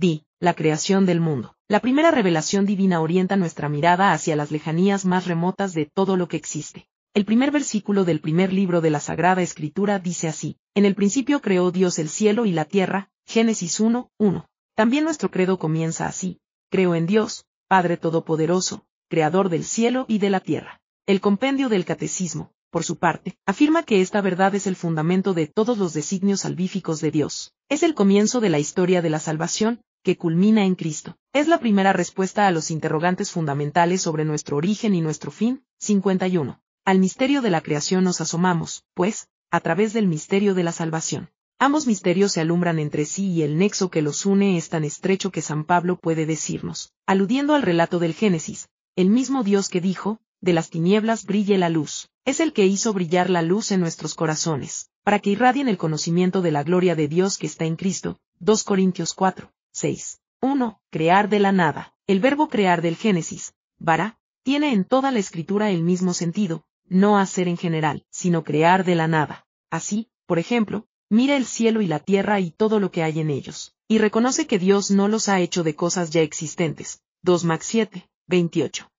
Di, la creación del mundo. La primera revelación divina orienta nuestra mirada hacia las lejanías más remotas de todo lo que existe. El primer versículo del primer libro de la Sagrada Escritura dice así, En el principio creó Dios el cielo y la tierra, Génesis 1, 1. También nuestro credo comienza así, creo en Dios, Padre Todopoderoso, Creador del cielo y de la tierra. El compendio del Catecismo, por su parte, afirma que esta verdad es el fundamento de todos los designios salvíficos de Dios. Es el comienzo de la historia de la salvación, que culmina en Cristo. Es la primera respuesta a los interrogantes fundamentales sobre nuestro origen y nuestro fin. 51. Al misterio de la creación nos asomamos, pues, a través del misterio de la salvación. Ambos misterios se alumbran entre sí y el nexo que los une es tan estrecho que San Pablo puede decirnos, aludiendo al relato del Génesis, el mismo Dios que dijo, de las tinieblas brille la luz, es el que hizo brillar la luz en nuestros corazones, para que irradien el conocimiento de la gloria de Dios que está en Cristo. 2 Corintios 4, 6. 1. Crear de la nada. El verbo crear del Génesis, vara, tiene en toda la escritura el mismo sentido, no hacer en general, sino crear de la nada. Así, por ejemplo, mira el cielo y la tierra y todo lo que hay en ellos, y reconoce que Dios no los ha hecho de cosas ya existentes. 2 Max 7, 28.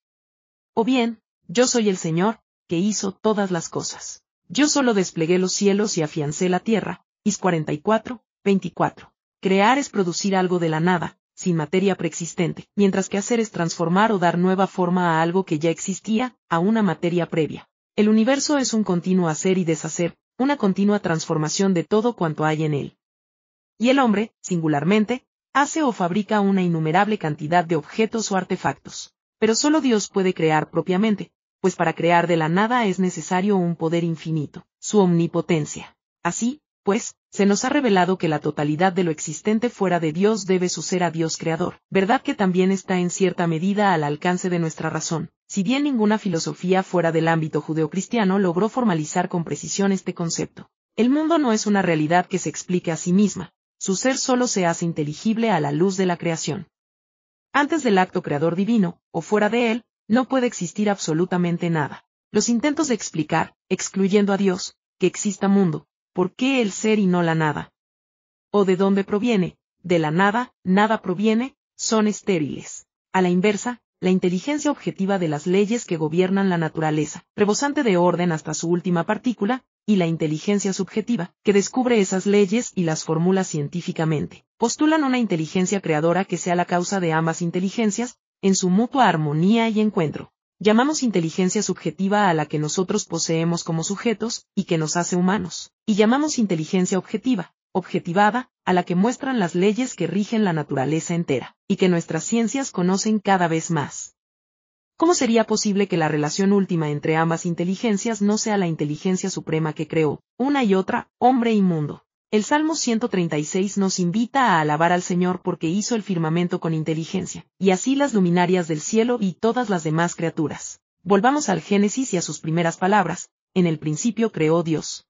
O bien, yo soy el Señor, que hizo todas las cosas. Yo solo desplegué los cielos y afiancé la tierra. Is 44, 24. Crear es producir algo de la nada, sin materia preexistente, mientras que hacer es transformar o dar nueva forma a algo que ya existía, a una materia previa. El universo es un continuo hacer y deshacer, una continua transformación de todo cuanto hay en él. Y el hombre, singularmente, hace o fabrica una innumerable cantidad de objetos o artefactos. Pero solo Dios puede crear propiamente, pues para crear de la nada es necesario un poder infinito, su omnipotencia. Así, pues, se nos ha revelado que la totalidad de lo existente fuera de Dios debe su ser a Dios creador, verdad que también está en cierta medida al alcance de nuestra razón, si bien ninguna filosofía fuera del ámbito judeocristiano logró formalizar con precisión este concepto. El mundo no es una realidad que se explique a sí misma, su ser solo se hace inteligible a la luz de la creación. Antes del acto creador divino, o fuera de él, no puede existir absolutamente nada. Los intentos de explicar, excluyendo a Dios, que exista mundo, ¿por qué el ser y no la nada? ¿O de dónde proviene? De la nada, nada proviene, son estériles. A la inversa, la inteligencia objetiva de las leyes que gobiernan la naturaleza, rebosante de orden hasta su última partícula, y la inteligencia subjetiva, que descubre esas leyes y las formula científicamente, postulan una inteligencia creadora que sea la causa de ambas inteligencias, en su mutua armonía y encuentro. Llamamos inteligencia subjetiva a la que nosotros poseemos como sujetos, y que nos hace humanos, y llamamos inteligencia objetiva, objetivada, a la que muestran las leyes que rigen la naturaleza entera, y que nuestras ciencias conocen cada vez más. ¿Cómo sería posible que la relación última entre ambas inteligencias no sea la inteligencia suprema que creó, una y otra, hombre y mundo? El Salmo 136 nos invita a alabar al Señor porque hizo el firmamento con inteligencia, y así las luminarias del cielo y todas las demás criaturas. Volvamos al Génesis y a sus primeras palabras, en el principio creó Dios.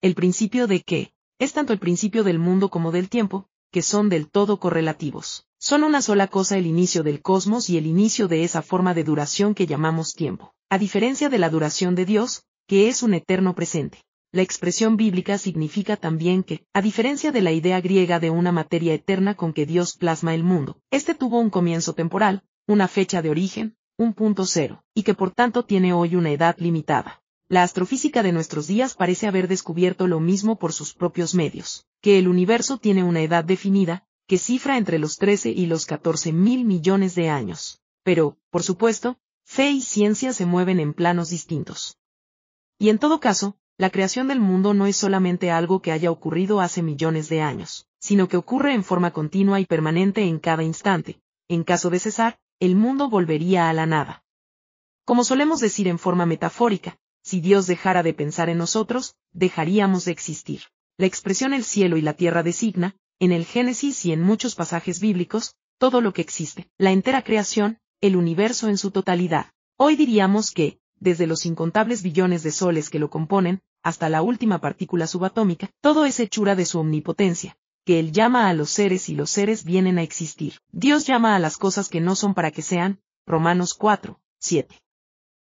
¿El principio de qué? Es tanto el principio del mundo como del tiempo, que son del todo correlativos. Son una sola cosa el inicio del cosmos y el inicio de esa forma de duración que llamamos tiempo, a diferencia de la duración de Dios, que es un eterno presente la expresión bíblica significa también que, a diferencia de la idea griega de una materia eterna con que Dios plasma el mundo, este tuvo un comienzo temporal, una fecha de origen, un punto cero, y que por tanto tiene hoy una edad limitada. La astrofísica de nuestros días parece haber descubierto lo mismo por sus propios medios, que el universo tiene una edad definida, que cifra entre los 13 y los 14 mil millones de años. Pero, por supuesto, fe y ciencia se mueven en planos distintos. Y en todo caso, la creación del mundo no es solamente algo que haya ocurrido hace millones de años, sino que ocurre en forma continua y permanente en cada instante. En caso de cesar, el mundo volvería a la nada. Como solemos decir en forma metafórica, si Dios dejara de pensar en nosotros, dejaríamos de existir. La expresión el cielo y la tierra designa, en el Génesis y en muchos pasajes bíblicos, todo lo que existe, la entera creación, el universo en su totalidad. Hoy diríamos que, desde los incontables billones de soles que lo componen, hasta la última partícula subatómica, todo es hechura de su omnipotencia, que Él llama a los seres y los seres vienen a existir. Dios llama a las cosas que no son para que sean, Romanos 4, 7.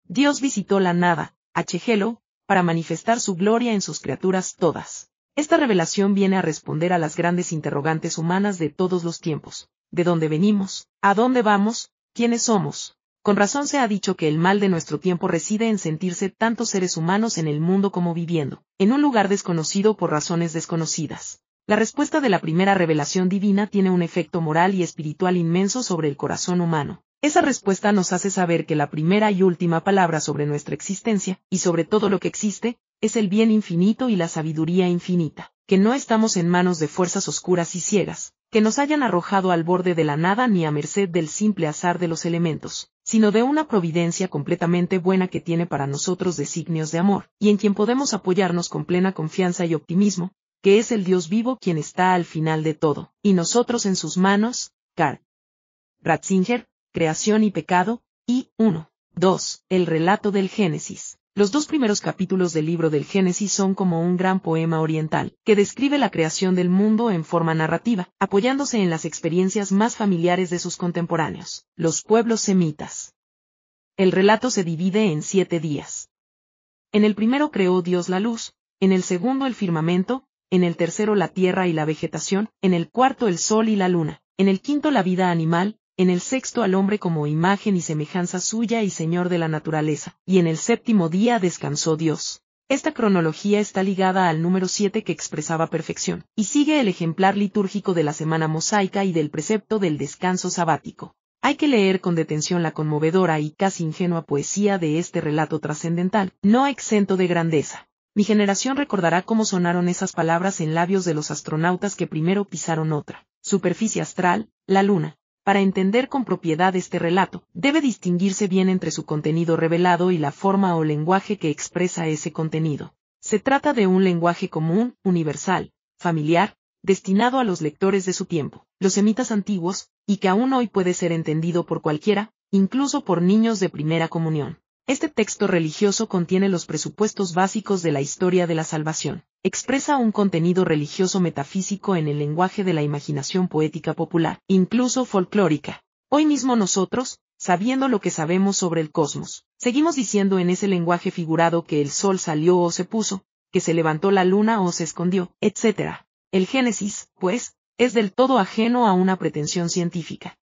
Dios visitó la nada, Hegelo, para manifestar su gloria en sus criaturas todas. Esta revelación viene a responder a las grandes interrogantes humanas de todos los tiempos. ¿De dónde venimos? ¿A dónde vamos? ¿Quiénes somos? Con razón se ha dicho que el mal de nuestro tiempo reside en sentirse tantos seres humanos en el mundo como viviendo, en un lugar desconocido por razones desconocidas. La respuesta de la primera revelación divina tiene un efecto moral y espiritual inmenso sobre el corazón humano. Esa respuesta nos hace saber que la primera y última palabra sobre nuestra existencia, y sobre todo lo que existe, es el bien infinito y la sabiduría infinita, que no estamos en manos de fuerzas oscuras y ciegas, que nos hayan arrojado al borde de la nada ni a merced del simple azar de los elementos, sino de una providencia completamente buena que tiene para nosotros designios de amor, y en quien podemos apoyarnos con plena confianza y optimismo, que es el Dios vivo quien está al final de todo, y nosotros en sus manos, Carl. Ratzinger, Creación y Pecado, y 1. 2. El relato del Génesis. Los dos primeros capítulos del libro del Génesis son como un gran poema oriental, que describe la creación del mundo en forma narrativa, apoyándose en las experiencias más familiares de sus contemporáneos, los pueblos semitas. El relato se divide en siete días. En el primero creó Dios la luz, en el segundo el firmamento, en el tercero la tierra y la vegetación, en el cuarto el sol y la luna, en el quinto la vida animal, en el sexto al hombre como imagen y semejanza suya y señor de la naturaleza, y en el séptimo día descansó Dios. Esta cronología está ligada al número 7 que expresaba perfección, y sigue el ejemplar litúrgico de la semana mosaica y del precepto del descanso sabático. Hay que leer con detención la conmovedora y casi ingenua poesía de este relato trascendental, no exento de grandeza. Mi generación recordará cómo sonaron esas palabras en labios de los astronautas que primero pisaron otra superficie astral, la Luna, para entender con propiedad este relato, debe distinguirse bien entre su contenido revelado y la forma o lenguaje que expresa ese contenido. Se trata de un lenguaje común, universal, familiar, destinado a los lectores de su tiempo, los semitas antiguos, y que aún hoy puede ser entendido por cualquiera, incluso por niños de primera comunión. Este texto religioso contiene los presupuestos básicos de la historia de la salvación. Expresa un contenido religioso metafísico en el lenguaje de la imaginación poética popular, incluso folclórica. Hoy mismo nosotros, sabiendo lo que sabemos sobre el cosmos, seguimos diciendo en ese lenguaje figurado que el sol salió o se puso, que se levantó la luna o se escondió, etc. El Génesis, pues, es del todo ajeno a una pretensión científica.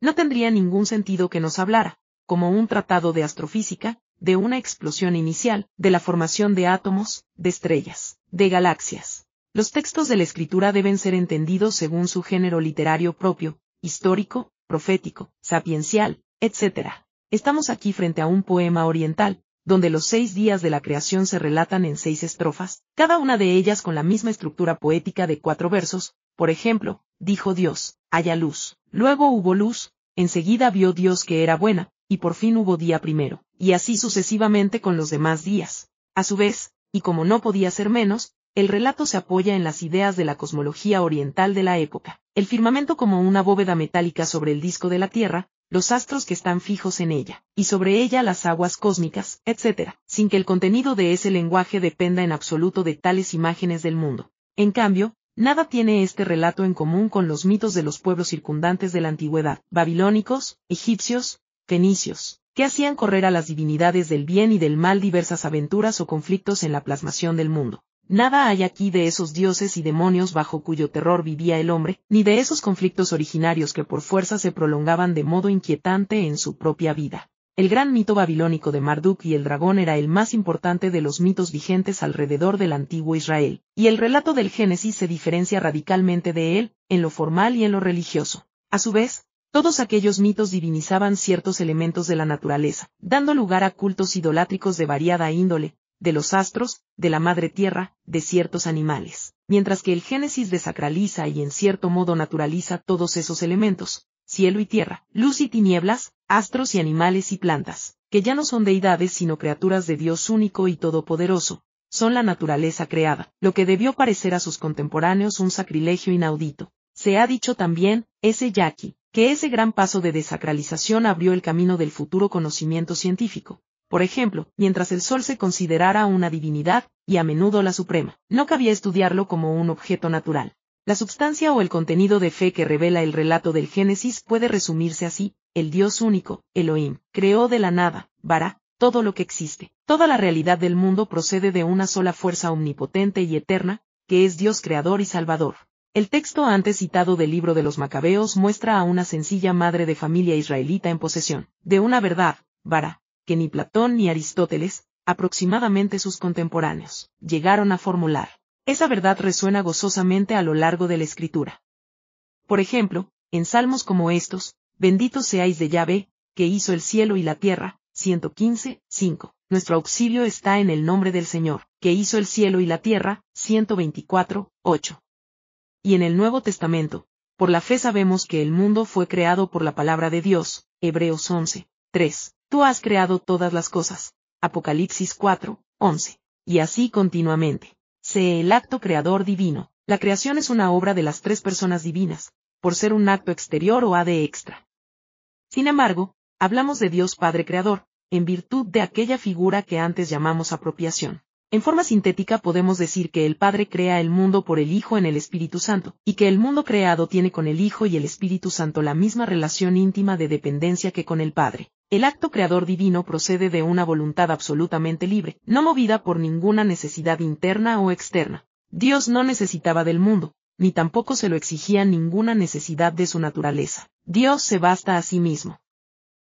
No tendría ningún sentido que nos hablara, como un tratado de astrofísica, de una explosión inicial, de la formación de átomos, de estrellas, de galaxias. Los textos de la escritura deben ser entendidos según su género literario propio, histórico, profético, sapiencial, etc. Estamos aquí frente a un poema oriental, donde los seis días de la creación se relatan en seis estrofas, cada una de ellas con la misma estructura poética de cuatro versos, por ejemplo, dijo Dios, haya luz, luego hubo luz, enseguida vio Dios que era buena, y por fin hubo día primero, y así sucesivamente con los demás días. A su vez, y como no podía ser menos, el relato se apoya en las ideas de la cosmología oriental de la época, el firmamento como una bóveda metálica sobre el disco de la Tierra, los astros que están fijos en ella, y sobre ella las aguas cósmicas, etc., sin que el contenido de ese lenguaje dependa en absoluto de tales imágenes del mundo. En cambio, nada tiene este relato en común con los mitos de los pueblos circundantes de la antigüedad, babilónicos, egipcios, fenicios, que hacían correr a las divinidades del bien y del mal diversas aventuras o conflictos en la plasmación del mundo. Nada hay aquí de esos dioses y demonios bajo cuyo terror vivía el hombre, ni de esos conflictos originarios que por fuerza se prolongaban de modo inquietante en su propia vida. El gran mito babilónico de Marduk y el dragón era el más importante de los mitos vigentes alrededor del antiguo Israel, y el relato del Génesis se diferencia radicalmente de él, en lo formal y en lo religioso. A su vez, todos aquellos mitos divinizaban ciertos elementos de la naturaleza, dando lugar a cultos idolátricos de variada índole, de los astros, de la madre tierra, de ciertos animales, mientras que el Génesis desacraliza y en cierto modo naturaliza todos esos elementos, cielo y tierra, luz y tinieblas, astros y animales y plantas, que ya no son deidades sino criaturas de Dios único y todopoderoso, son la naturaleza creada, lo que debió parecer a sus contemporáneos un sacrilegio inaudito. Se ha dicho también, ese yaqui, que ese gran paso de desacralización abrió el camino del futuro conocimiento científico. Por ejemplo, mientras el Sol se considerara una divinidad, y a menudo la suprema, no cabía estudiarlo como un objeto natural. La substancia o el contenido de fe que revela el relato del Génesis puede resumirse así, el Dios único, Elohim, creó de la nada, Bara, todo lo que existe. Toda la realidad del mundo procede de una sola fuerza omnipotente y eterna, que es Dios creador y salvador. El texto antes citado del libro de los Macabeos muestra a una sencilla madre de familia israelita en posesión de una verdad, vara, que ni Platón ni Aristóteles, aproximadamente sus contemporáneos, llegaron a formular. Esa verdad resuena gozosamente a lo largo de la escritura. Por ejemplo, en salmos como estos, Bendito seáis de Yahvé, que hizo el cielo y la tierra, 115, 5. Nuestro auxilio está en el nombre del Señor, que hizo el cielo y la tierra, 124, 8. Y en el Nuevo Testamento, por la fe sabemos que el mundo fue creado por la palabra de Dios, Hebreos 11, 3. Tú has creado todas las cosas, Apocalipsis 4, 11. Y así continuamente. Sé el acto creador divino. La creación es una obra de las tres personas divinas, por ser un acto exterior o de extra. Sin embargo, hablamos de Dios Padre Creador, en virtud de aquella figura que antes llamamos apropiación. En forma sintética podemos decir que el Padre crea el mundo por el Hijo en el Espíritu Santo, y que el mundo creado tiene con el Hijo y el Espíritu Santo la misma relación íntima de dependencia que con el Padre. El acto creador divino procede de una voluntad absolutamente libre, no movida por ninguna necesidad interna o externa. Dios no necesitaba del mundo, ni tampoco se lo exigía ninguna necesidad de su naturaleza. Dios se basta a sí mismo.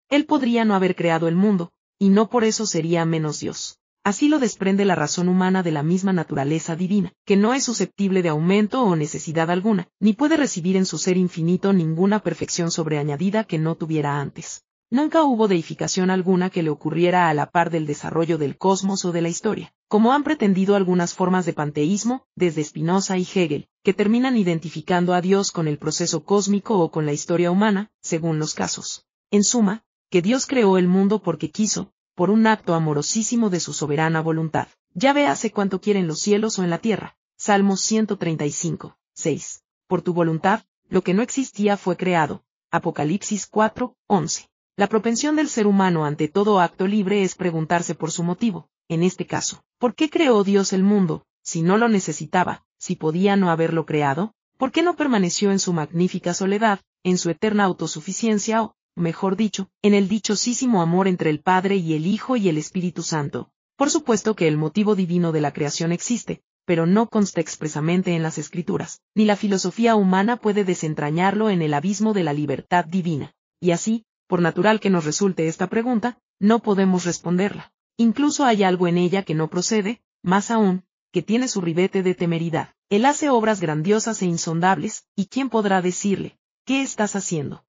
Él podría no haber creado el mundo, y no por eso sería menos Dios. Así lo desprende la razón humana de la misma naturaleza divina, que no es susceptible de aumento o necesidad alguna, ni puede recibir en su ser infinito ninguna perfección sobreañadida que no tuviera antes. Nunca hubo deificación alguna que le ocurriera a la par del desarrollo del cosmos o de la historia, como han pretendido algunas formas de panteísmo, desde Spinoza y Hegel, que terminan identificando a Dios con el proceso cósmico o con la historia humana, según los casos. En suma, que Dios creó el mundo porque quiso, por un acto amorosísimo de su soberana voluntad. Ya ve hace cuanto quiere en los cielos o en la tierra. Salmos 135, 6. Por tu voluntad, lo que no existía fue creado. Apocalipsis 4, 11. La propensión del ser humano ante todo acto libre es preguntarse por su motivo, en este caso, ¿por qué creó Dios el mundo, si no lo necesitaba, si podía no haberlo creado? ¿Por qué no permaneció en su magnífica soledad, en su eterna autosuficiencia o, mejor dicho, en el dichosísimo amor entre el Padre y el Hijo y el Espíritu Santo. Por supuesto que el motivo divino de la creación existe, pero no consta expresamente en las escrituras, ni la filosofía humana puede desentrañarlo en el abismo de la libertad divina. Y así, por natural que nos resulte esta pregunta, no podemos responderla. Incluso hay algo en ella que no procede, más aún, que tiene su ribete de temeridad. Él hace obras grandiosas e insondables, ¿y quién podrá decirle, ¿qué estás haciendo?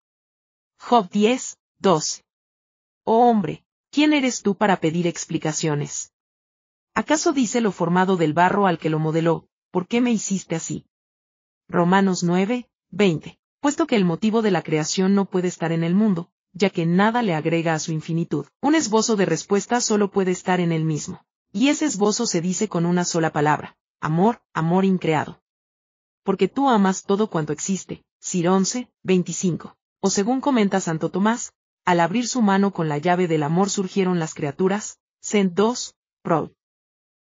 Job 10, 12. Oh hombre, ¿quién eres tú para pedir explicaciones? ¿Acaso dice lo formado del barro al que lo modeló, ¿por qué me hiciste así? Romanos 9, 20. Puesto que el motivo de la creación no puede estar en el mundo, ya que nada le agrega a su infinitud, un esbozo de respuesta solo puede estar en él mismo. Y ese esbozo se dice con una sola palabra, amor, amor increado. Porque tú amas todo cuanto existe, Sir 11, 25. O según comenta Santo Tomás, al abrir su mano con la llave del amor surgieron las criaturas, Cent 2, Pro.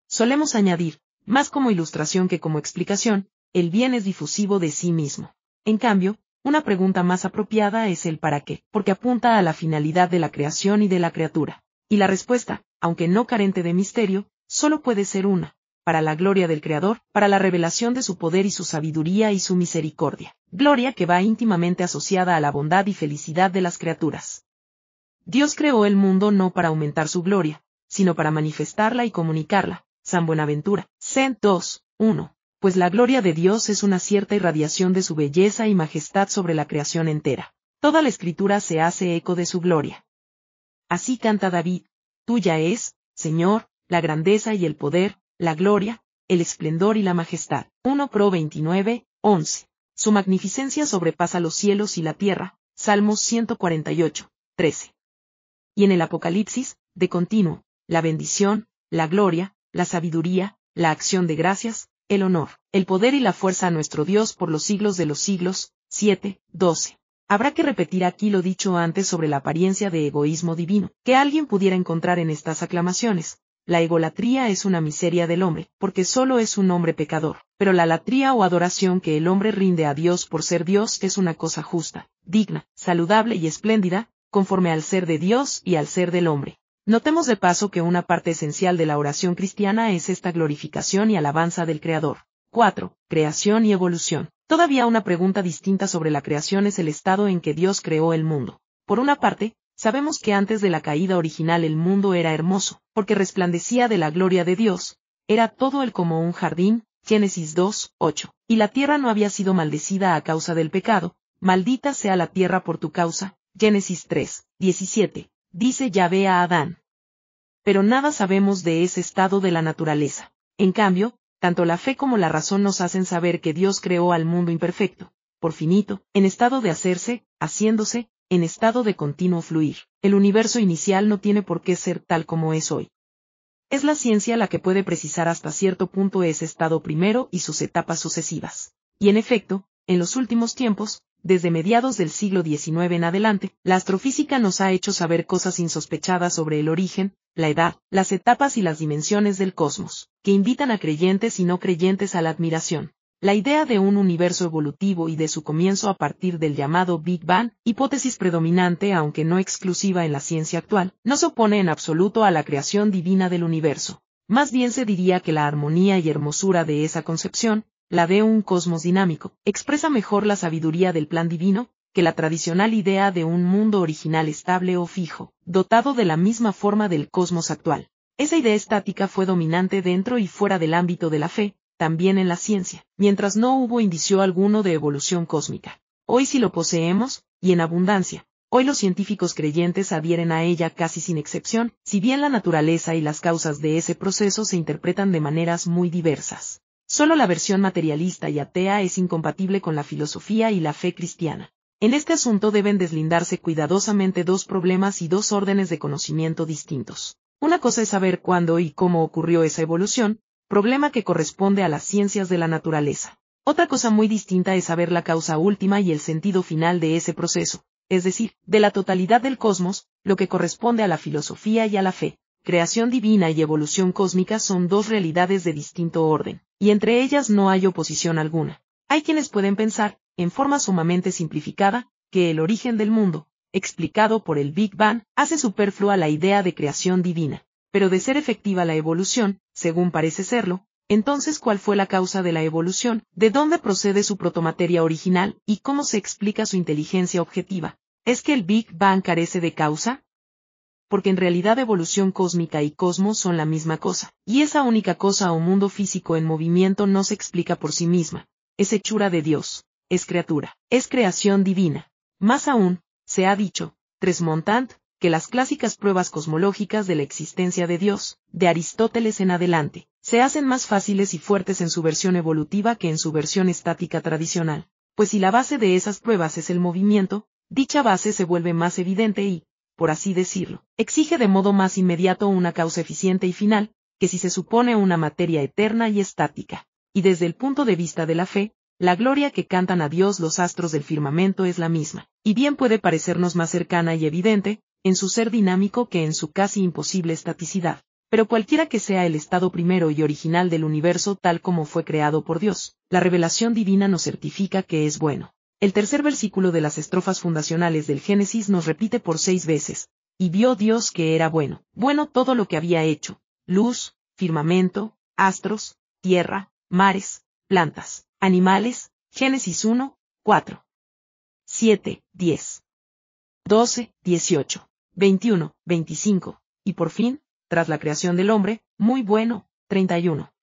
Solemos añadir, más como ilustración que como explicación, el bien es difusivo de sí mismo. En cambio, una pregunta más apropiada es el para qué, porque apunta a la finalidad de la creación y de la criatura. Y la respuesta, aunque no carente de misterio, solo puede ser una, para la gloria del Creador, para la revelación de su poder y su sabiduría y su misericordia, gloria que va íntimamente asociada a la bondad y felicidad de las criaturas. Dios creó el mundo no para aumentar su gloria, sino para manifestarla y comunicarla. San Buenaventura, Cent 2, 1. Pues la gloria de Dios es una cierta irradiación de su belleza y majestad sobre la creación entera. Toda la escritura se hace eco de su gloria. Así canta David, tuya es, Señor, la grandeza y el poder, la gloria, el esplendor y la majestad. 1 Pro 29, 11. Su magnificencia sobrepasa los cielos y la tierra. Salmos 148, 13. Y en el Apocalipsis, de continuo, la bendición, la gloria, la sabiduría, la acción de gracias, el honor, el poder y la fuerza a nuestro Dios por los siglos de los siglos. 7, 12. Habrá que repetir aquí lo dicho antes sobre la apariencia de egoísmo divino, que alguien pudiera encontrar en estas aclamaciones, la egolatría es una miseria del hombre, porque solo es un hombre pecador, pero la latría o adoración que el hombre rinde a Dios por ser Dios es una cosa justa, digna, saludable y espléndida, conforme al ser de Dios y al ser del hombre. Notemos de paso que una parte esencial de la oración cristiana es esta glorificación y alabanza del Creador. 4. Creación y evolución. Todavía una pregunta distinta sobre la creación es el estado en que Dios creó el mundo. Por una parte, sabemos que antes de la caída original el mundo era hermoso, porque resplandecía de la gloria de Dios, era todo el como un jardín, Génesis 2, 8, y la tierra no había sido maldecida a causa del pecado, maldita sea la tierra por tu causa, Génesis 3, 17, dice Yahvé a Adán. Pero nada sabemos de ese estado de la naturaleza. En cambio, tanto la fe como la razón nos hacen saber que Dios creó al mundo imperfecto, por finito, en estado de hacerse, haciéndose, en estado de continuo fluir. El universo inicial no tiene por qué ser tal como es hoy. Es la ciencia la que puede precisar hasta cierto punto ese estado primero y sus etapas sucesivas. Y en efecto, en los últimos tiempos, desde mediados del siglo XIX en adelante, la astrofísica nos ha hecho saber cosas insospechadas sobre el origen, la edad, las etapas y las dimensiones del cosmos, que invitan a creyentes y no creyentes a la admiración. La idea de un universo evolutivo y de su comienzo a partir del llamado Big Bang, hipótesis predominante aunque no exclusiva en la ciencia actual, no se opone en absoluto a la creación divina del universo. Más bien se diría que la armonía y hermosura de esa concepción, la de un cosmos dinámico, expresa mejor la sabiduría del plan divino, que la tradicional idea de un mundo original estable o fijo, dotado de la misma forma del cosmos actual. Esa idea estática fue dominante dentro y fuera del ámbito de la fe, también en la ciencia, mientras no hubo indicio alguno de evolución cósmica. Hoy sí lo poseemos, y en abundancia. Hoy los científicos creyentes adhieren a ella casi sin excepción, si bien la naturaleza y las causas de ese proceso se interpretan de maneras muy diversas. Solo la versión materialista y atea es incompatible con la filosofía y la fe cristiana. En este asunto deben deslindarse cuidadosamente dos problemas y dos órdenes de conocimiento distintos. Una cosa es saber cuándo y cómo ocurrió esa evolución, problema que corresponde a las ciencias de la naturaleza. Otra cosa muy distinta es saber la causa última y el sentido final de ese proceso, es decir, de la totalidad del cosmos, lo que corresponde a la filosofía y a la fe. Creación divina y evolución cósmica son dos realidades de distinto orden, y entre ellas no hay oposición alguna. Hay quienes pueden pensar, en forma sumamente simplificada, que el origen del mundo, explicado por el Big Bang, hace superflua la idea de creación divina. Pero de ser efectiva la evolución, según parece serlo, entonces ¿cuál fue la causa de la evolución? ¿De dónde procede su protomateria original? ¿Y cómo se explica su inteligencia objetiva? ¿Es que el Big Bang carece de causa? Porque en realidad evolución cósmica y cosmos son la misma cosa, y esa única cosa o mundo físico en movimiento no se explica por sí misma, es hechura de Dios es criatura, es creación divina. Más aún, se ha dicho, Tresmontant, que las clásicas pruebas cosmológicas de la existencia de Dios, de Aristóteles en adelante, se hacen más fáciles y fuertes en su versión evolutiva que en su versión estática tradicional, pues si la base de esas pruebas es el movimiento, dicha base se vuelve más evidente y, por así decirlo, exige de modo más inmediato una causa eficiente y final, que si se supone una materia eterna y estática. Y desde el punto de vista de la fe, la gloria que cantan a Dios los astros del firmamento es la misma, y bien puede parecernos más cercana y evidente, en su ser dinámico que en su casi imposible estaticidad. Pero cualquiera que sea el estado primero y original del universo tal como fue creado por Dios, la revelación divina nos certifica que es bueno. El tercer versículo de las estrofas fundacionales del Génesis nos repite por seis veces, y vio Dios que era bueno, bueno todo lo que había hecho, luz, firmamento, astros, tierra, mares, plantas, Animales, Génesis 1, 4. 7, 10. 12, 18, 21, 25, y por fin, tras la creación del hombre, muy bueno, 31.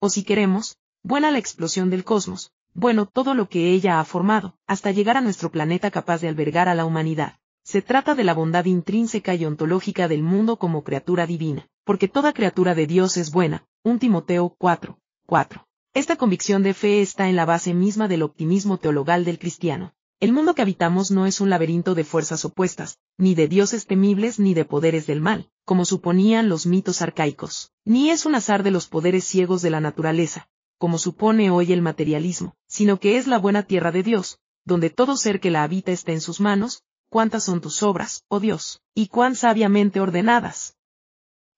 O si queremos, buena la explosión del cosmos, bueno todo lo que ella ha formado, hasta llegar a nuestro planeta capaz de albergar a la humanidad. Se trata de la bondad intrínseca y ontológica del mundo como criatura divina, porque toda criatura de Dios es buena. 1 Timoteo 4, 4. Esta convicción de fe está en la base misma del optimismo teologal del cristiano. El mundo que habitamos no es un laberinto de fuerzas opuestas, ni de dioses temibles ni de poderes del mal, como suponían los mitos arcaicos, ni es un azar de los poderes ciegos de la naturaleza, como supone hoy el materialismo, sino que es la buena tierra de Dios, donde todo ser que la habita está en sus manos, cuántas son tus obras, oh Dios, y cuán sabiamente ordenadas.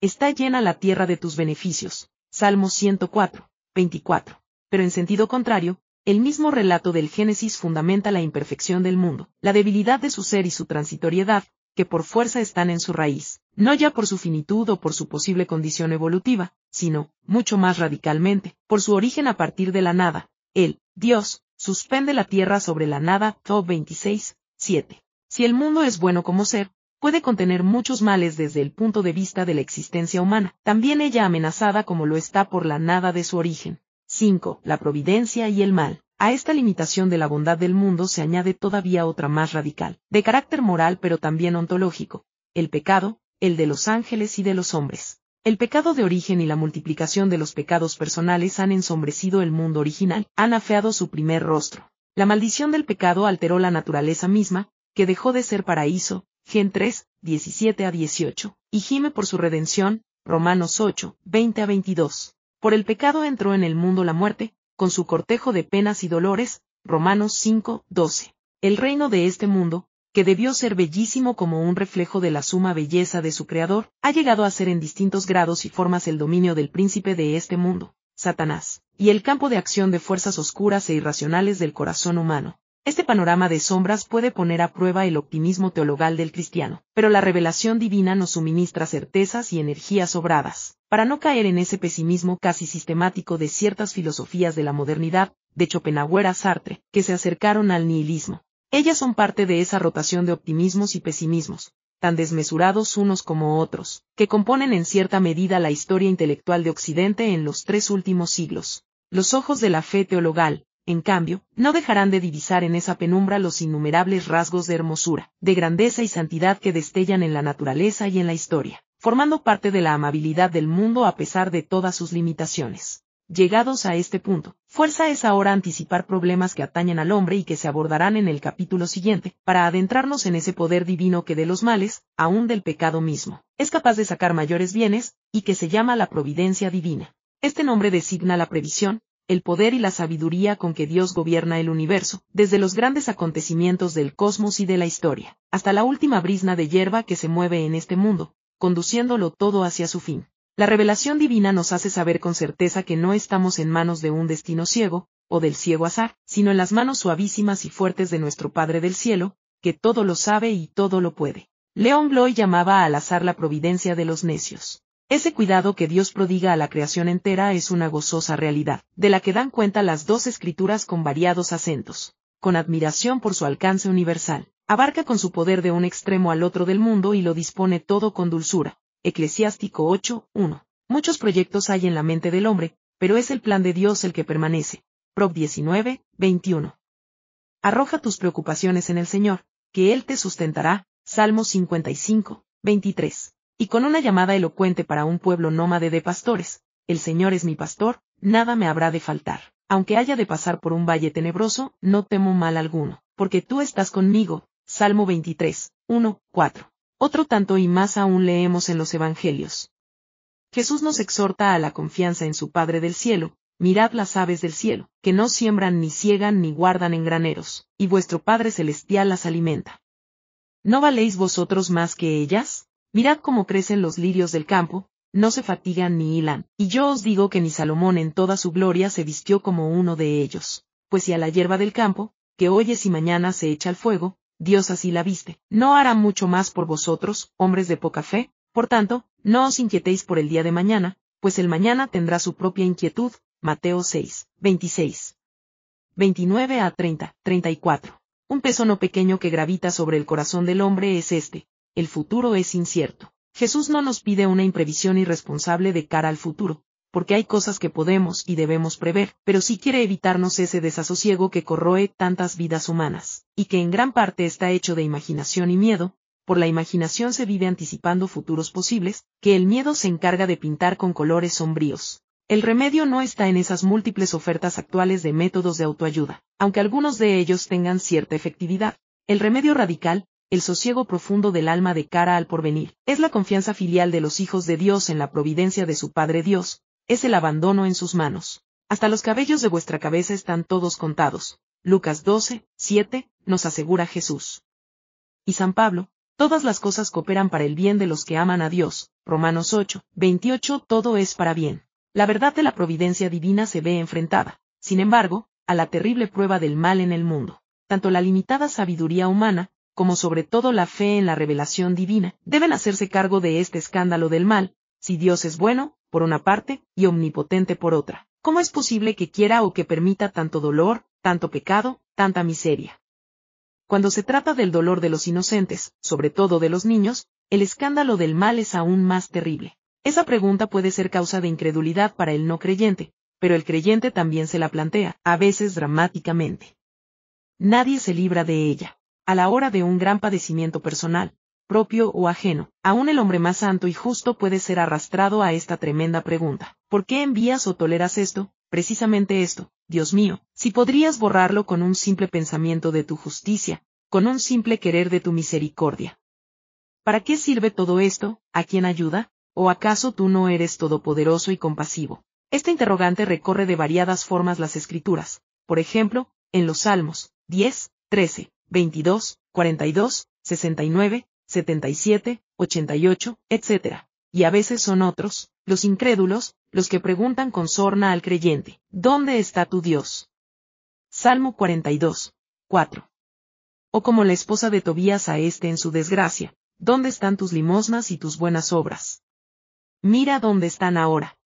Está llena la tierra de tus beneficios. Salmo 104. 24. Pero en sentido contrario, el mismo relato del Génesis fundamenta la imperfección del mundo, la debilidad de su ser y su transitoriedad, que por fuerza están en su raíz. no ya por su finitud o por su posible condición evolutiva, sino, mucho más radicalmente, por su origen a partir de la nada. Él, Dios, suspende la tierra sobre la nada, Top 26, 7. Si el mundo es bueno como ser, puede contener muchos males desde el punto de vista de la existencia humana, también ella amenazada como lo está por la nada de su origen. 5. La providencia y el mal. A esta limitación de la bondad del mundo se añade todavía otra más radical, de carácter moral pero también ontológico, el pecado, el de los ángeles y de los hombres. El pecado de origen y la multiplicación de los pecados personales han ensombrecido el mundo original, han afeado su primer rostro. La maldición del pecado alteró la naturaleza misma, que dejó de ser paraíso, Gen 3, 17 a 18, y gime por su redención, Romanos 8, 20 a 22. Por el pecado entró en el mundo la muerte, con su cortejo de penas y dolores, Romanos 5, 12. El reino de este mundo, que debió ser bellísimo como un reflejo de la suma belleza de su creador, ha llegado a ser en distintos grados y formas el dominio del príncipe de este mundo, Satanás, y el campo de acción de fuerzas oscuras e irracionales del corazón humano. Este panorama de sombras puede poner a prueba el optimismo teologal del cristiano, pero la revelación divina nos suministra certezas y energías sobradas, para no caer en ese pesimismo casi sistemático de ciertas filosofías de la modernidad, de Schopenhauer a Sartre, que se acercaron al nihilismo. Ellas son parte de esa rotación de optimismos y pesimismos, tan desmesurados unos como otros, que componen en cierta medida la historia intelectual de Occidente en los tres últimos siglos. Los ojos de la fe teologal, en cambio, no dejarán de divisar en esa penumbra los innumerables rasgos de hermosura, de grandeza y santidad que destellan en la naturaleza y en la historia, formando parte de la amabilidad del mundo a pesar de todas sus limitaciones. Llegados a este punto, fuerza es ahora anticipar problemas que atañen al hombre y que se abordarán en el capítulo siguiente, para adentrarnos en ese poder divino que de los males, aún del pecado mismo, es capaz de sacar mayores bienes, y que se llama la providencia divina. Este nombre designa la previsión, el poder y la sabiduría con que Dios gobierna el universo, desde los grandes acontecimientos del cosmos y de la historia, hasta la última brisna de hierba que se mueve en este mundo, conduciéndolo todo hacia su fin. La revelación divina nos hace saber con certeza que no estamos en manos de un destino ciego, o del ciego azar, sino en las manos suavísimas y fuertes de nuestro Padre del Cielo, que todo lo sabe y todo lo puede. León Bloy llamaba al azar la providencia de los necios. Ese cuidado que Dios prodiga a la creación entera es una gozosa realidad, de la que dan cuenta las dos escrituras con variados acentos. Con admiración por su alcance universal, abarca con su poder de un extremo al otro del mundo y lo dispone todo con dulzura. Eclesiástico 8, 1. Muchos proyectos hay en la mente del hombre, pero es el plan de Dios el que permanece. Prov 19, 21. Arroja tus preocupaciones en el Señor, que Él te sustentará. Salmo 55, 23 y con una llamada elocuente para un pueblo nómade de pastores, el Señor es mi pastor, nada me habrá de faltar. Aunque haya de pasar por un valle tenebroso, no temo mal alguno, porque tú estás conmigo. Salmo 23, 1, 4. Otro tanto y más aún leemos en los Evangelios. Jesús nos exhorta a la confianza en su Padre del cielo, mirad las aves del cielo, que no siembran ni ciegan ni guardan en graneros, y vuestro Padre celestial las alimenta. ¿No valéis vosotros más que ellas? Mirad cómo crecen los lirios del campo, no se fatigan ni hilan, y yo os digo que ni Salomón en toda su gloria se vistió como uno de ellos. Pues si a la hierba del campo, que hoy es y mañana se echa al fuego, Dios así la viste, ¿no hará mucho más por vosotros, hombres de poca fe? Por tanto, no os inquietéis por el día de mañana, pues el mañana tendrá su propia inquietud. Mateo 6, 26. 29 a 30, 34. Un peso no pequeño que gravita sobre el corazón del hombre es este, el futuro es incierto. Jesús no nos pide una imprevisión irresponsable de cara al futuro, porque hay cosas que podemos y debemos prever, pero sí quiere evitarnos ese desasosiego que corroe tantas vidas humanas, y que en gran parte está hecho de imaginación y miedo, por la imaginación se vive anticipando futuros posibles, que el miedo se encarga de pintar con colores sombríos. El remedio no está en esas múltiples ofertas actuales de métodos de autoayuda, aunque algunos de ellos tengan cierta efectividad. El remedio radical, el sosiego profundo del alma de cara al porvenir, es la confianza filial de los hijos de Dios en la providencia de su Padre Dios, es el abandono en sus manos. Hasta los cabellos de vuestra cabeza están todos contados. Lucas 12, 7, nos asegura Jesús. Y San Pablo, todas las cosas cooperan para el bien de los que aman a Dios. Romanos 8, 28, todo es para bien. La verdad de la providencia divina se ve enfrentada, sin embargo, a la terrible prueba del mal en el mundo. Tanto la limitada sabiduría humana, como sobre todo la fe en la revelación divina, deben hacerse cargo de este escándalo del mal, si Dios es bueno, por una parte, y omnipotente por otra. ¿Cómo es posible que quiera o que permita tanto dolor, tanto pecado, tanta miseria? Cuando se trata del dolor de los inocentes, sobre todo de los niños, el escándalo del mal es aún más terrible. Esa pregunta puede ser causa de incredulidad para el no creyente, pero el creyente también se la plantea, a veces dramáticamente. Nadie se libra de ella. A la hora de un gran padecimiento personal, propio o ajeno, aún el hombre más santo y justo puede ser arrastrado a esta tremenda pregunta. ¿Por qué envías o toleras esto? Precisamente esto, Dios mío, si podrías borrarlo con un simple pensamiento de tu justicia, con un simple querer de tu misericordia. ¿Para qué sirve todo esto? ¿A quién ayuda? ¿O acaso tú no eres todopoderoso y compasivo? Este interrogante recorre de variadas formas las escrituras, por ejemplo, en los Salmos 10, 13, 22, 42, 69, 77, 88, etc. Y a veces son otros, los incrédulos, los que preguntan con sorna al creyente, ¿dónde está tu Dios? Salmo 42, 4. O como la esposa de Tobías a este en su desgracia, ¿dónde están tus limosnas y tus buenas obras? Mira dónde están ahora.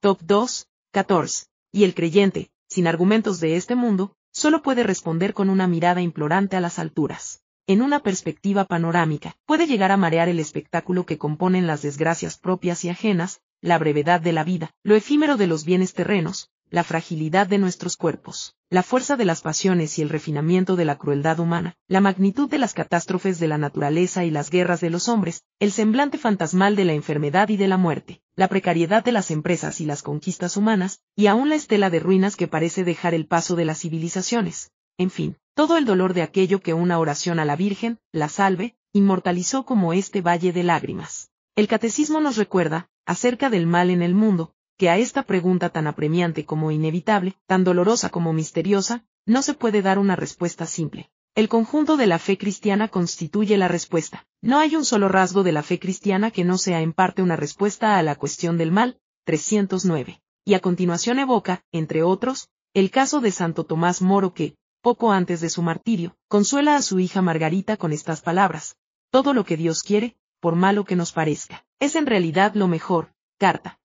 Top 2, 14. Y el creyente, sin argumentos de este mundo, solo puede responder con una mirada implorante a las alturas en una perspectiva panorámica, puede llegar a marear el espectáculo que componen las desgracias propias y ajenas, la brevedad de la vida, lo efímero de los bienes terrenos, la fragilidad de nuestros cuerpos, la fuerza de las pasiones y el refinamiento de la crueldad humana, la magnitud de las catástrofes de la naturaleza y las guerras de los hombres, el semblante fantasmal de la enfermedad y de la muerte, la precariedad de las empresas y las conquistas humanas, y aún la estela de ruinas que parece dejar el paso de las civilizaciones. En fin, todo el dolor de aquello que una oración a la Virgen, la salve, inmortalizó como este valle de lágrimas. El catecismo nos recuerda, acerca del mal en el mundo, que a esta pregunta tan apremiante como inevitable, tan dolorosa como misteriosa, no se puede dar una respuesta simple. El conjunto de la fe cristiana constituye la respuesta. No hay un solo rasgo de la fe cristiana que no sea en parte una respuesta a la cuestión del mal, 309. Y a continuación evoca, entre otros, el caso de Santo Tomás Moro que, poco antes de su martirio, consuela a su hija Margarita con estas palabras. Todo lo que Dios quiere, por malo que nos parezca, es en realidad lo mejor. Carta.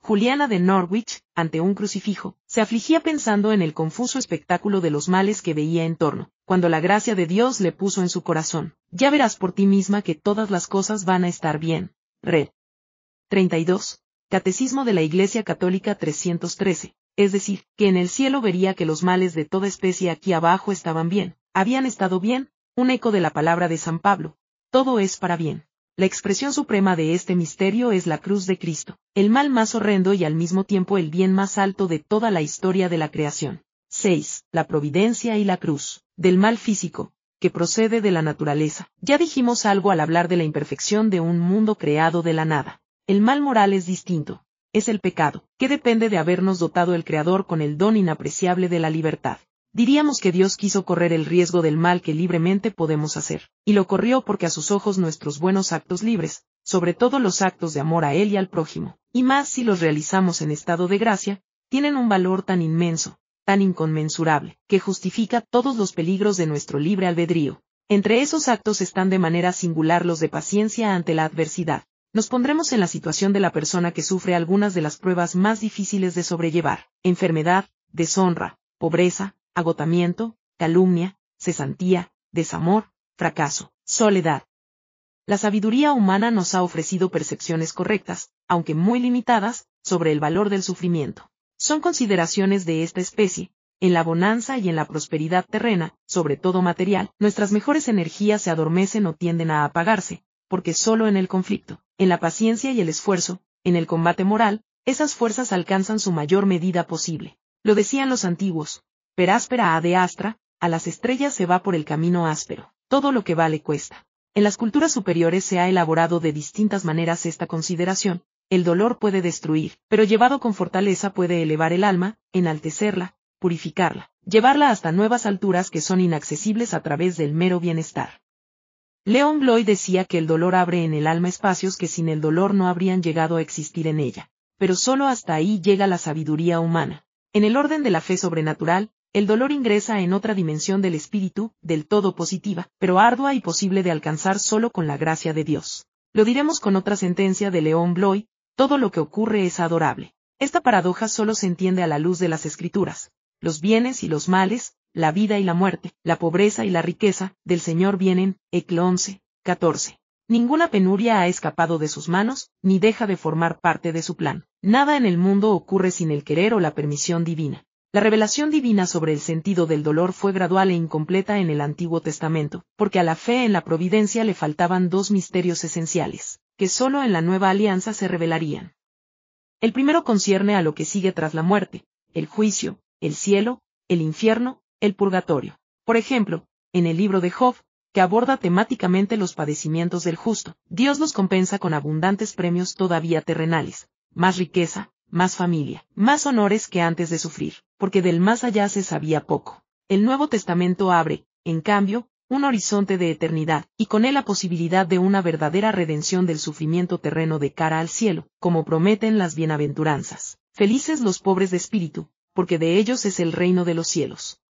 Juliana de Norwich, ante un crucifijo, se afligía pensando en el confuso espectáculo de los males que veía en torno, cuando la gracia de Dios le puso en su corazón. Ya verás por ti misma que todas las cosas van a estar bien. Red. 32. Catecismo de la Iglesia Católica 313 es decir, que en el cielo vería que los males de toda especie aquí abajo estaban bien, habían estado bien, un eco de la palabra de San Pablo, todo es para bien. La expresión suprema de este misterio es la cruz de Cristo, el mal más horrendo y al mismo tiempo el bien más alto de toda la historia de la creación. 6. La providencia y la cruz, del mal físico, que procede de la naturaleza. Ya dijimos algo al hablar de la imperfección de un mundo creado de la nada. El mal moral es distinto, es el pecado, que depende de habernos dotado el Creador con el don inapreciable de la libertad. Diríamos que Dios quiso correr el riesgo del mal que libremente podemos hacer, y lo corrió porque a sus ojos nuestros buenos actos libres, sobre todo los actos de amor a Él y al prójimo, y más si los realizamos en estado de gracia, tienen un valor tan inmenso, tan inconmensurable, que justifica todos los peligros de nuestro libre albedrío. Entre esos actos están de manera singular los de paciencia ante la adversidad, nos pondremos en la situación de la persona que sufre algunas de las pruebas más difíciles de sobrellevar, enfermedad, deshonra, pobreza, agotamiento, calumnia, cesantía, desamor, fracaso, soledad. La sabiduría humana nos ha ofrecido percepciones correctas, aunque muy limitadas, sobre el valor del sufrimiento. Son consideraciones de esta especie, en la bonanza y en la prosperidad terrena, sobre todo material, nuestras mejores energías se adormecen o tienden a apagarse, porque solo en el conflicto, en la paciencia y el esfuerzo, en el combate moral, esas fuerzas alcanzan su mayor medida posible. Lo decían los antiguos, per áspera a de astra, a las estrellas se va por el camino áspero, todo lo que vale cuesta. En las culturas superiores se ha elaborado de distintas maneras esta consideración, el dolor puede destruir, pero llevado con fortaleza puede elevar el alma, enaltecerla, purificarla, llevarla hasta nuevas alturas que son inaccesibles a través del mero bienestar. Leon Bloy decía que el dolor abre en el alma espacios que sin el dolor no habrían llegado a existir en ella, pero solo hasta ahí llega la sabiduría humana. En el orden de la fe sobrenatural, el dolor ingresa en otra dimensión del espíritu, del todo positiva, pero ardua y posible de alcanzar solo con la gracia de Dios. Lo diremos con otra sentencia de León Bloy, todo lo que ocurre es adorable. Esta paradoja solo se entiende a la luz de las escrituras. Los bienes y los males, la vida y la muerte, la pobreza y la riqueza, del Señor vienen, Ecl 11, 14. Ninguna penuria ha escapado de sus manos, ni deja de formar parte de su plan. Nada en el mundo ocurre sin el querer o la permisión divina. La revelación divina sobre el sentido del dolor fue gradual e incompleta en el Antiguo Testamento, porque a la fe en la providencia le faltaban dos misterios esenciales, que sólo en la nueva alianza se revelarían. El primero concierne a lo que sigue tras la muerte, el juicio, el cielo, el infierno, el purgatorio. Por ejemplo, en el libro de Job, que aborda temáticamente los padecimientos del justo. Dios los compensa con abundantes premios todavía terrenales, más riqueza, más familia, más honores que antes de sufrir, porque del más allá se sabía poco. El Nuevo Testamento abre, en cambio, un horizonte de eternidad, y con él la posibilidad de una verdadera redención del sufrimiento terreno de cara al cielo, como prometen las bienaventuranzas. Felices los pobres de espíritu, porque de ellos es el reino de los cielos.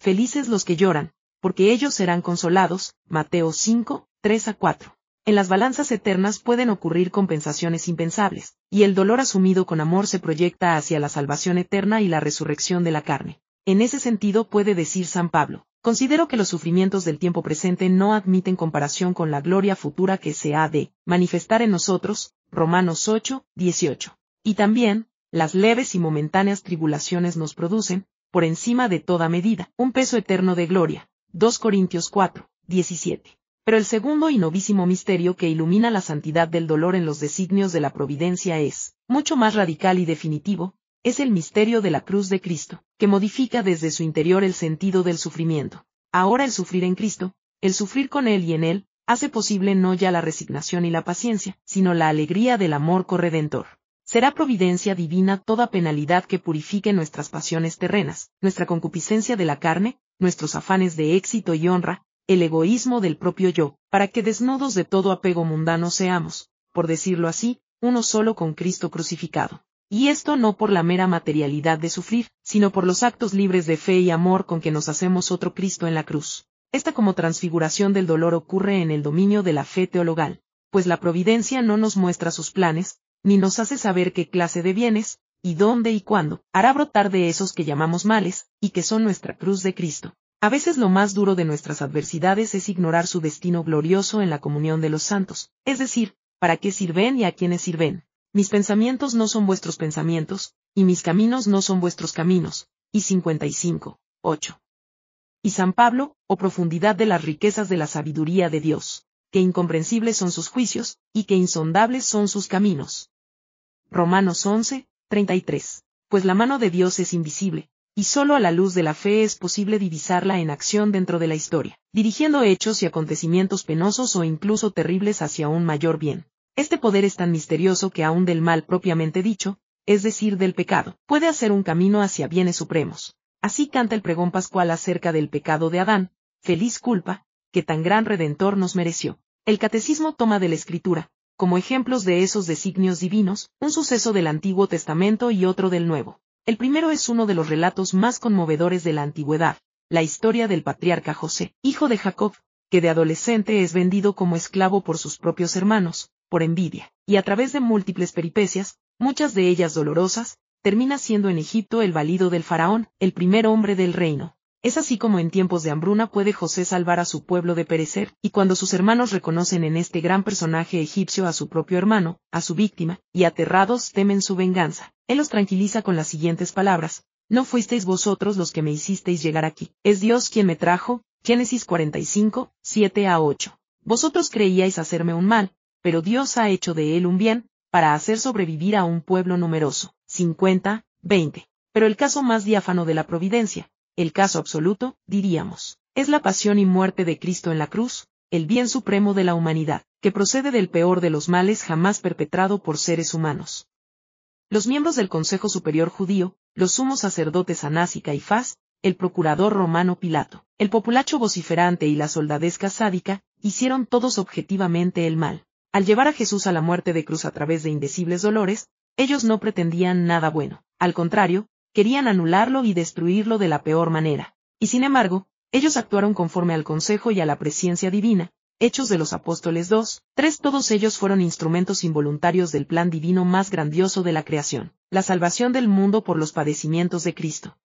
Felices los que lloran, porque ellos serán consolados, Mateo 5, 3 a 4. En las balanzas eternas pueden ocurrir compensaciones impensables, y el dolor asumido con amor se proyecta hacia la salvación eterna y la resurrección de la carne. En ese sentido puede decir San Pablo, considero que los sufrimientos del tiempo presente no admiten comparación con la gloria futura que se ha de manifestar en nosotros, Romanos 8, 18. Y también, las leves y momentáneas tribulaciones nos producen, por encima de toda medida, un peso eterno de gloria, 2 Corintios 4, 17. Pero el segundo y novísimo misterio que ilumina la santidad del dolor en los designios de la providencia es, mucho más radical y definitivo, es el misterio de la cruz de Cristo, que modifica desde su interior el sentido del sufrimiento. Ahora el sufrir en Cristo, el sufrir con Él y en Él, hace posible no ya la resignación y la paciencia, sino la alegría del amor corredentor. Será providencia divina toda penalidad que purifique nuestras pasiones terrenas, nuestra concupiscencia de la carne, nuestros afanes de éxito y honra, el egoísmo del propio yo, para que desnudos de todo apego mundano seamos, por decirlo así, uno solo con Cristo crucificado. Y esto no por la mera materialidad de sufrir, sino por los actos libres de fe y amor con que nos hacemos otro Cristo en la cruz. Esta como transfiguración del dolor ocurre en el dominio de la fe teologal, pues la providencia no nos muestra sus planes, ni nos hace saber qué clase de bienes, y dónde y cuándo, hará brotar de esos que llamamos males, y que son nuestra cruz de Cristo. A veces lo más duro de nuestras adversidades es ignorar su destino glorioso en la comunión de los santos, es decir, para qué sirven y a quiénes sirven. Mis pensamientos no son vuestros pensamientos, y mis caminos no son vuestros caminos. Y 55, 8. Y San Pablo, o profundidad de las riquezas de la sabiduría de Dios, que incomprensibles son sus juicios, y que insondables son sus caminos. Romanos 11, 33. Pues la mano de Dios es invisible, y solo a la luz de la fe es posible divisarla en acción dentro de la historia, dirigiendo hechos y acontecimientos penosos o incluso terribles hacia un mayor bien. Este poder es tan misterioso que aún del mal propiamente dicho, es decir, del pecado, puede hacer un camino hacia bienes supremos. Así canta el pregón pascual acerca del pecado de Adán, feliz culpa, que tan gran redentor nos mereció. El catecismo toma de la escritura, como ejemplos de esos designios divinos, un suceso del Antiguo Testamento y otro del Nuevo. El primero es uno de los relatos más conmovedores de la antigüedad, la historia del patriarca José, hijo de Jacob, que de adolescente es vendido como esclavo por sus propios hermanos, por envidia, y a través de múltiples peripecias, muchas de ellas dolorosas, termina siendo en Egipto el valido del faraón, el primer hombre del reino. Es así como en tiempos de hambruna puede José salvar a su pueblo de perecer, y cuando sus hermanos reconocen en este gran personaje egipcio a su propio hermano, a su víctima, y aterrados temen su venganza, él los tranquiliza con las siguientes palabras, no fuisteis vosotros los que me hicisteis llegar aquí, es Dios quien me trajo, Génesis 45, 7 a 8. Vosotros creíais hacerme un mal, pero Dios ha hecho de él un bien, para hacer sobrevivir a un pueblo numeroso. 50, 20. Pero el caso más diáfano de la providencia, el caso absoluto, diríamos, es la pasión y muerte de Cristo en la cruz, el bien supremo de la humanidad, que procede del peor de los males jamás perpetrado por seres humanos. Los miembros del Consejo Superior Judío, los sumos sacerdotes Anás y Caifás, el procurador romano Pilato, el populacho vociferante y la soldadesca sádica, hicieron todos objetivamente el mal. Al llevar a Jesús a la muerte de cruz a través de indecibles dolores, ellos no pretendían nada bueno. Al contrario, querían anularlo y destruirlo de la peor manera. Y sin embargo, ellos actuaron conforme al consejo y a la presencia divina, Hechos de los Apóstoles 2, 3 Todos ellos fueron instrumentos involuntarios del plan divino más grandioso de la creación, la salvación del mundo por los padecimientos de Cristo.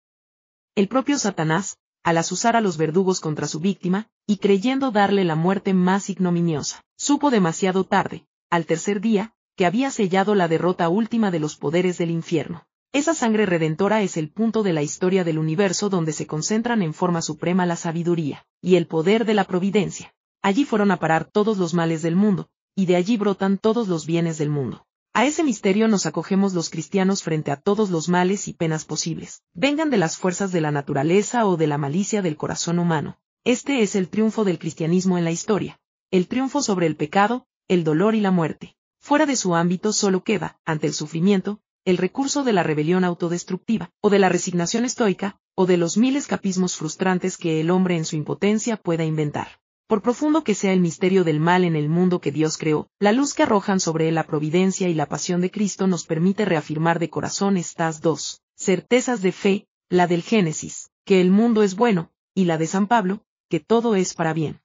El propio Satanás, al asusar a los verdugos contra su víctima, y creyendo darle la muerte más ignominiosa, supo demasiado tarde, al tercer día, que había sellado la derrota última de los poderes del infierno. Esa sangre redentora es el punto de la historia del universo donde se concentran en forma suprema la sabiduría, y el poder de la providencia. Allí fueron a parar todos los males del mundo, y de allí brotan todos los bienes del mundo. A ese misterio nos acogemos los cristianos frente a todos los males y penas posibles, vengan de las fuerzas de la naturaleza o de la malicia del corazón humano. Este es el triunfo del cristianismo en la historia, el triunfo sobre el pecado, el dolor y la muerte. Fuera de su ámbito solo queda, ante el sufrimiento, el recurso de la rebelión autodestructiva, o de la resignación estoica, o de los mil escapismos frustrantes que el hombre en su impotencia pueda inventar. Por profundo que sea el misterio del mal en el mundo que Dios creó, la luz que arrojan sobre él la providencia y la pasión de Cristo nos permite reafirmar de corazón estas dos certezas de fe, la del Génesis, que el mundo es bueno, y la de San Pablo, que todo es para bien.